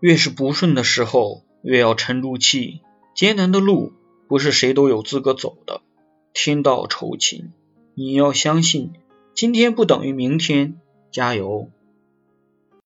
越是不顺的时候越要沉住气。艰难的路不是谁都有资格走的天道酬勤你要相信今天不等于明天加油。